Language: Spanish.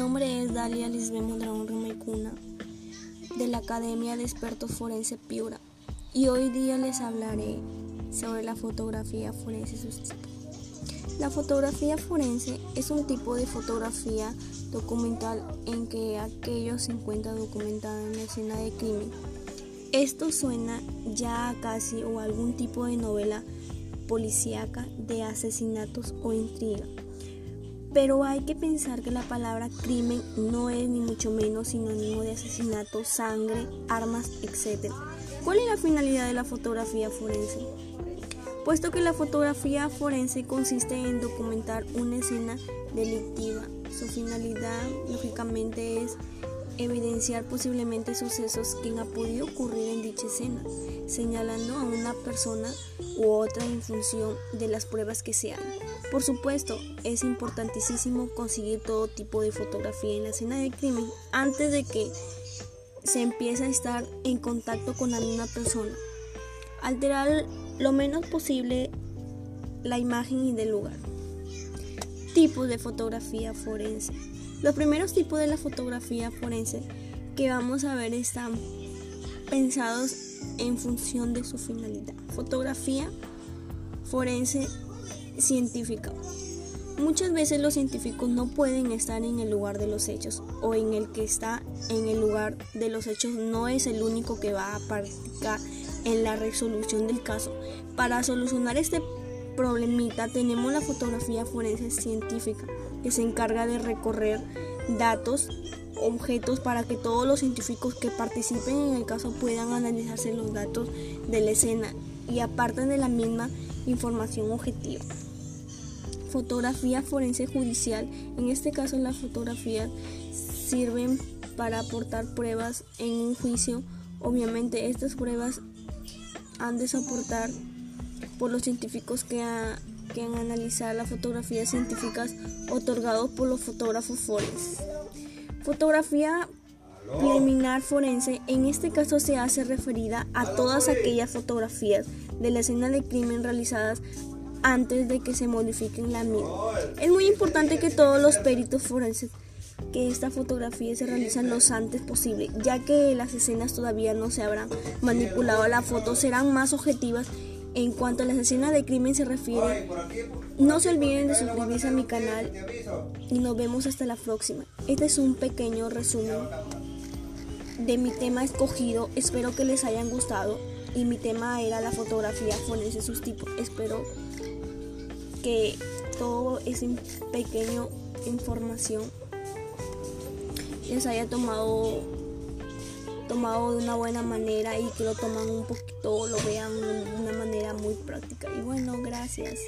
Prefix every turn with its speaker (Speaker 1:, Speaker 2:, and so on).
Speaker 1: nombre es Dalia Lisbeth Mondragón Rimaicuna de la Academia de Expertos Forense Piura y hoy día les hablaré sobre la fotografía forense. La fotografía forense es un tipo de fotografía documental en que aquello se encuentra documentado en la escena de crimen. Esto suena ya a casi o algún tipo de novela policíaca de asesinatos o intriga. Pero hay que pensar que la palabra crimen no es ni mucho menos sinónimo de asesinato, sangre, armas, etc. ¿Cuál es la finalidad de la fotografía forense? Puesto que la fotografía forense consiste en documentar una escena delictiva, su finalidad lógicamente es evidenciar posiblemente sucesos que han podido ocurrir en dicha escena, señalando a una persona u otra en función de las pruebas que se hagan. Por supuesto, es importantísimo conseguir todo tipo de fotografía en la escena del crimen antes de que se empiece a estar en contacto con la misma persona. Alterar lo menos posible la imagen y del lugar. Tipos de fotografía forense. Los primeros tipos de la fotografía forense que vamos a ver están pensados en función de su finalidad. Fotografía forense científica. Muchas veces los científicos no pueden estar en el lugar de los hechos o en el que está en el lugar de los hechos no es el único que va a practicar en la resolución del caso. Para solucionar este problemita tenemos la fotografía forense científica que se encarga de recorrer datos, objetos para que todos los científicos que participen en el caso puedan analizarse los datos de la escena y aparten de la misma información objetiva. Fotografía forense judicial. En este caso las fotografías sirven para aportar pruebas en un juicio. Obviamente estas pruebas han de soportar por los científicos que, que han analizado las fotografías científicas otorgados por los fotógrafos forenses. Fotografía preliminar forense en este caso se hace referida a todas aquellas fotografías de la escena de crimen realizadas antes de que se modifiquen la misma. Es muy importante que todos los peritos forenses que esta fotografía se realizan lo antes posible, ya que las escenas todavía no se habrán manipulado, las fotos serán más objetivas en cuanto a las escenas de crimen se refiere. No se olviden de suscribirse a mi canal y nos vemos hasta la próxima. Este es un pequeño resumen de mi tema escogido, espero que les hayan gustado y mi tema era la fotografía forense sus tipos. Espero que todo ese pequeño información les haya tomado tomado de una buena manera y que lo toman un poquito, lo vean de una manera muy práctica. Y bueno, gracias.